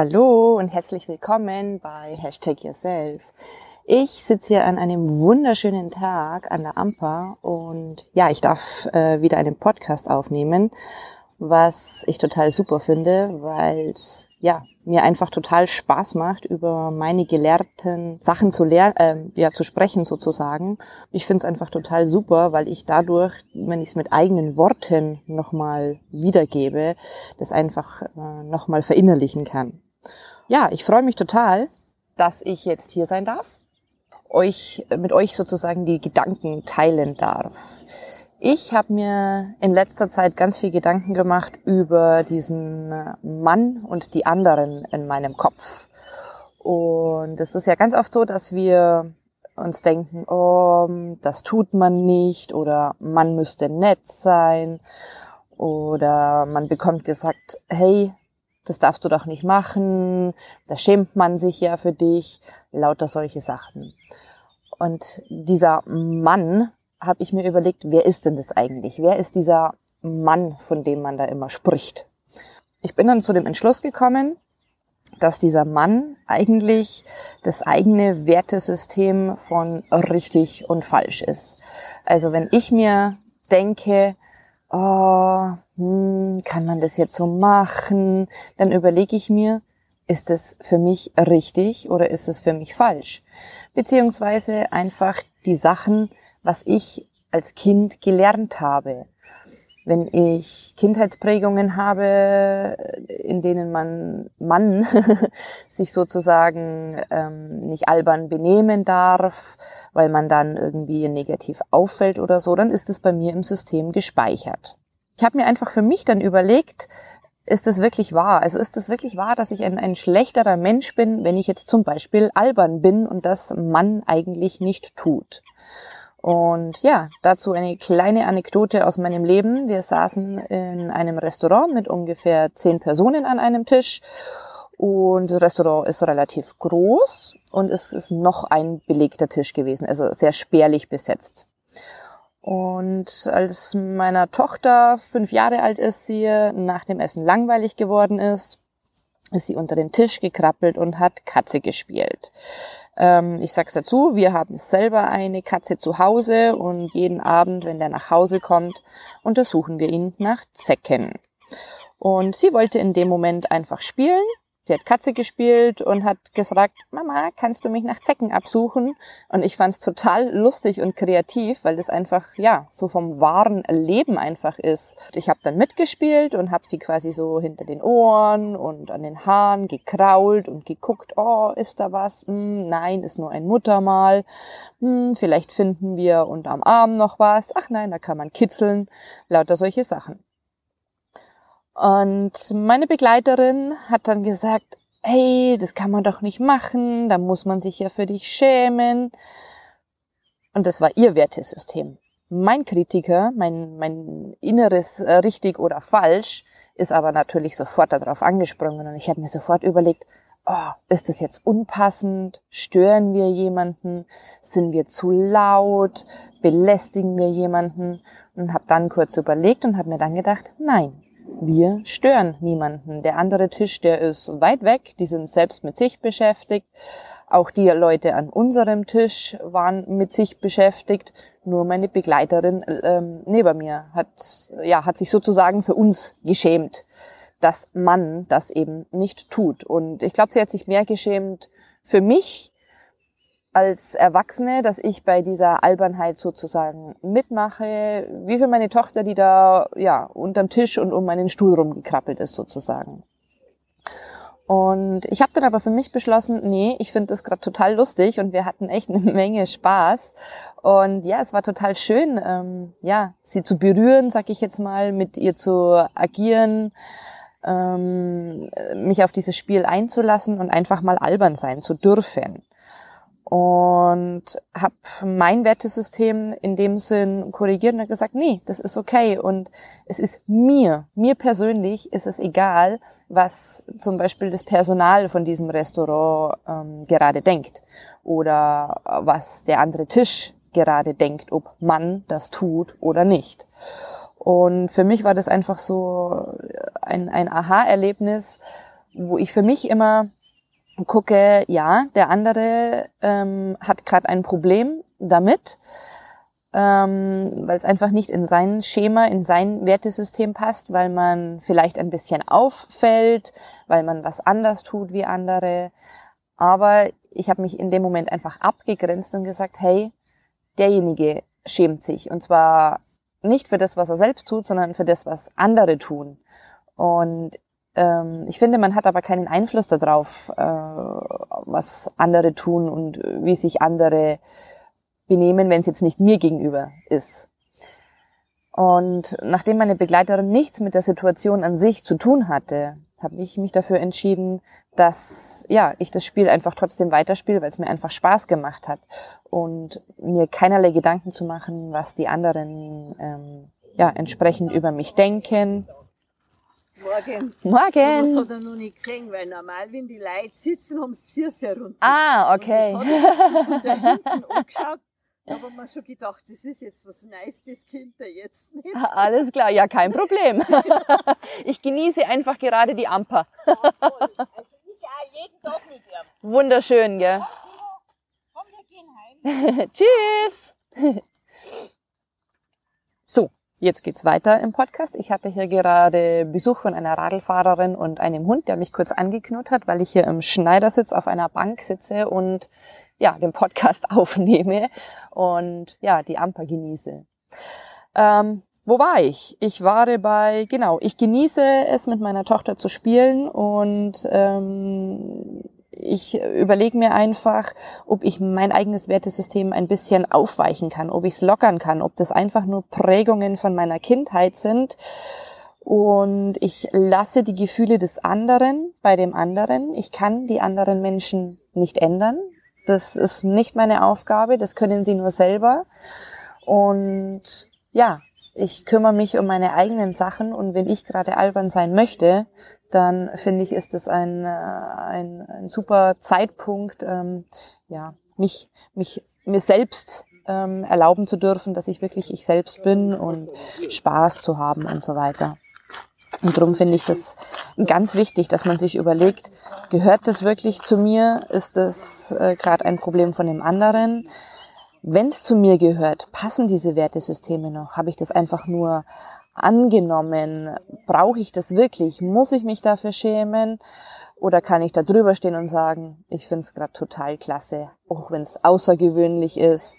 Hallo und herzlich willkommen bei Hashtag Yourself. Ich sitze hier an einem wunderschönen Tag an der Amper und ja, ich darf äh, wieder einen Podcast aufnehmen, was ich total super finde, weil es ja mir einfach total Spaß macht, über meine gelehrten Sachen zu lernen, äh, ja zu sprechen sozusagen. Ich finde es einfach total super, weil ich dadurch, wenn ich es mit eigenen Worten nochmal wiedergebe, das einfach äh, nochmal verinnerlichen kann. Ja, ich freue mich total, dass ich jetzt hier sein darf, euch mit euch sozusagen die Gedanken teilen darf. Ich habe mir in letzter Zeit ganz viel Gedanken gemacht über diesen Mann und die anderen in meinem Kopf. Und es ist ja ganz oft so, dass wir uns denken, oh, das tut man nicht oder man müsste nett sein oder man bekommt gesagt, hey, das darfst du doch nicht machen, da schämt man sich ja für dich, lauter solche Sachen. Und dieser Mann, habe ich mir überlegt, wer ist denn das eigentlich? Wer ist dieser Mann, von dem man da immer spricht? Ich bin dann zu dem Entschluss gekommen, dass dieser Mann eigentlich das eigene Wertesystem von richtig und falsch ist. Also wenn ich mir denke, oh, hm, kann man das jetzt so machen? Dann überlege ich mir, ist es für mich richtig oder ist es für mich falsch? Beziehungsweise einfach die Sachen, was ich als Kind gelernt habe. Wenn ich Kindheitsprägungen habe, in denen man Mann sich sozusagen ähm, nicht albern benehmen darf, weil man dann irgendwie negativ auffällt oder so, dann ist es bei mir im System gespeichert. Ich habe mir einfach für mich dann überlegt, ist es wirklich wahr? Also ist es wirklich wahr, dass ich ein, ein schlechterer Mensch bin, wenn ich jetzt zum Beispiel albern bin und das Mann eigentlich nicht tut? Und ja, dazu eine kleine Anekdote aus meinem Leben. Wir saßen in einem Restaurant mit ungefähr zehn Personen an einem Tisch und das Restaurant ist relativ groß und es ist noch ein belegter Tisch gewesen, also sehr spärlich besetzt. Und als meiner Tochter fünf Jahre alt ist, sie nach dem Essen langweilig geworden ist, ist sie unter den Tisch gekrabbelt und hat Katze gespielt. Ähm, ich sag's dazu, wir haben selber eine Katze zu Hause und jeden Abend, wenn der nach Hause kommt, untersuchen wir ihn nach Zecken. Und sie wollte in dem Moment einfach spielen Sie hat Katze gespielt und hat gefragt, Mama, kannst du mich nach Zecken absuchen? Und ich fand es total lustig und kreativ, weil das einfach, ja, so vom wahren Leben einfach ist. Ich habe dann mitgespielt und habe sie quasi so hinter den Ohren und an den Haaren gekrault und geguckt, oh, ist da was? Hm, nein, ist nur ein Muttermal. Hm, vielleicht finden wir unterm Arm noch was. Ach nein, da kann man kitzeln. Lauter solche Sachen. Und meine Begleiterin hat dann gesagt, hey, das kann man doch nicht machen, da muss man sich ja für dich schämen. Und das war ihr Wertesystem. Mein Kritiker, mein, mein inneres äh, richtig oder falsch, ist aber natürlich sofort darauf angesprungen und ich habe mir sofort überlegt, oh, ist das jetzt unpassend? Stören wir jemanden? Sind wir zu laut? Belästigen wir jemanden? Und habe dann kurz überlegt und habe mir dann gedacht, nein, wir stören niemanden. Der andere Tisch, der ist weit weg, die sind selbst mit sich beschäftigt. Auch die Leute an unserem Tisch waren mit sich beschäftigt. Nur meine Begleiterin ähm, neben mir hat, ja, hat sich sozusagen für uns geschämt, dass man das eben nicht tut. Und ich glaube, sie hat sich mehr geschämt für mich, als Erwachsene, dass ich bei dieser Albernheit sozusagen mitmache, wie für meine Tochter, die da ja unterm Tisch und um meinen Stuhl rumgekrabbelt ist sozusagen. Und ich habe dann aber für mich beschlossen, nee, ich finde das gerade total lustig und wir hatten echt eine Menge Spaß. Und ja, es war total schön, ähm, ja, sie zu berühren, sag ich jetzt mal, mit ihr zu agieren, ähm, mich auf dieses Spiel einzulassen und einfach mal albern sein zu dürfen und habe mein Wertesystem in dem Sinn korrigiert und gesagt, nee, das ist okay und es ist mir, mir persönlich ist es egal, was zum Beispiel das Personal von diesem Restaurant ähm, gerade denkt oder was der andere Tisch gerade denkt, ob man das tut oder nicht. Und für mich war das einfach so ein, ein Aha-Erlebnis, wo ich für mich immer gucke, ja, der andere ähm, hat gerade ein Problem damit, ähm, weil es einfach nicht in sein Schema, in sein Wertesystem passt, weil man vielleicht ein bisschen auffällt, weil man was anders tut wie andere. Aber ich habe mich in dem Moment einfach abgegrenzt und gesagt, hey, derjenige schämt sich. Und zwar nicht für das, was er selbst tut, sondern für das, was andere tun. Und ähm, ich finde, man hat aber keinen Einfluss darauf, äh, was andere tun und wie sich andere benehmen, wenn es jetzt nicht mir gegenüber ist. Und nachdem meine Begleiterin nichts mit der Situation an sich zu tun hatte, habe ich mich dafür entschieden, dass ja ich das Spiel einfach trotzdem weiterspiele, weil es mir einfach Spaß gemacht hat und mir keinerlei Gedanken zu machen, was die anderen ähm, ja entsprechend über mich denken Morgen. Morgen. Das hat er noch nicht gesehen, weil normal, wenn die Leute sitzen, haben sie die Füße herunter. Ah, okay. Und das hat er von da hinten angeschaut. Da haben wir schon gedacht, das ist jetzt was Neues, das kennt er jetzt nicht. Alles klar, ja, kein Problem. ich genieße einfach gerade die Amper. Ja, voll. Also ich auch jeden Tag mit ihm. Wunderschön, gell? Komm, wir gehen heim. Tschüss. Jetzt geht's weiter im Podcast. Ich hatte hier gerade Besuch von einer Radlfahrerin und einem Hund, der mich kurz angeknurrt hat, weil ich hier im Schneidersitz auf einer Bank sitze und ja, den Podcast aufnehme und ja, die Amper genieße. Ähm, wo war ich? Ich war bei, genau, ich genieße es mit meiner Tochter zu spielen und ähm, ich überlege mir einfach, ob ich mein eigenes Wertesystem ein bisschen aufweichen kann, ob ich es lockern kann, ob das einfach nur Prägungen von meiner Kindheit sind. Und ich lasse die Gefühle des anderen bei dem anderen. Ich kann die anderen Menschen nicht ändern. Das ist nicht meine Aufgabe, das können sie nur selber. Und ja, ich kümmere mich um meine eigenen Sachen und wenn ich gerade albern sein möchte, dann finde ich, ist es ein, äh, ein, ein super Zeitpunkt, ähm, ja, mich, mich mir selbst ähm, erlauben zu dürfen, dass ich wirklich ich selbst bin und Spaß zu haben und so weiter. Und darum finde ich das ganz wichtig, dass man sich überlegt, gehört das wirklich zu mir? Ist das äh, gerade ein Problem von dem anderen? Wenn es zu mir gehört, passen diese Wertesysteme noch? Habe ich das einfach nur angenommen? Brauche ich das wirklich? Muss ich mich dafür schämen? Oder kann ich da drüber stehen und sagen, ich finde es gerade total klasse, auch wenn es außergewöhnlich ist.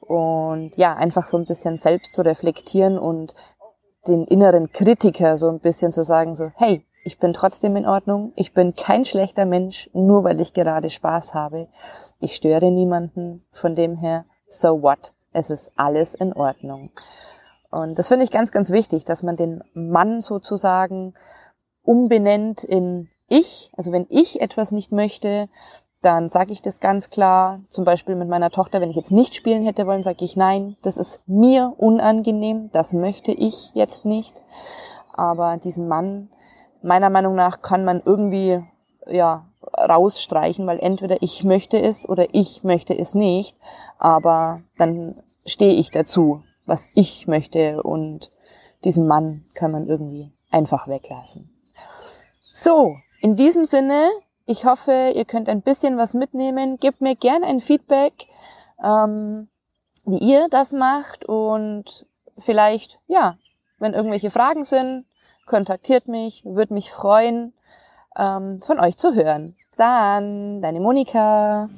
Und ja, einfach so ein bisschen selbst zu reflektieren und den inneren Kritiker so ein bisschen zu sagen, so, hey, ich bin trotzdem in Ordnung, ich bin kein schlechter Mensch, nur weil ich gerade Spaß habe. Ich störe niemanden, von dem her, so what? Es ist alles in Ordnung. Und das finde ich ganz, ganz wichtig, dass man den Mann sozusagen umbenennt in ich. Also wenn ich etwas nicht möchte, dann sage ich das ganz klar. Zum Beispiel mit meiner Tochter, wenn ich jetzt nicht spielen hätte wollen, sage ich nein, das ist mir unangenehm, das möchte ich jetzt nicht. Aber diesen Mann, meiner Meinung nach, kann man irgendwie ja rausstreichen, weil entweder ich möchte es oder ich möchte es nicht. Aber dann stehe ich dazu, was ich möchte und diesen Mann kann man irgendwie einfach weglassen. So, in diesem Sinne ich hoffe, ihr könnt ein bisschen was mitnehmen. Gebt mir gern ein Feedback, ähm, wie ihr das macht und vielleicht, ja, wenn irgendwelche Fragen sind, kontaktiert mich, würde mich freuen, ähm, von euch zu hören. Dann, deine Monika.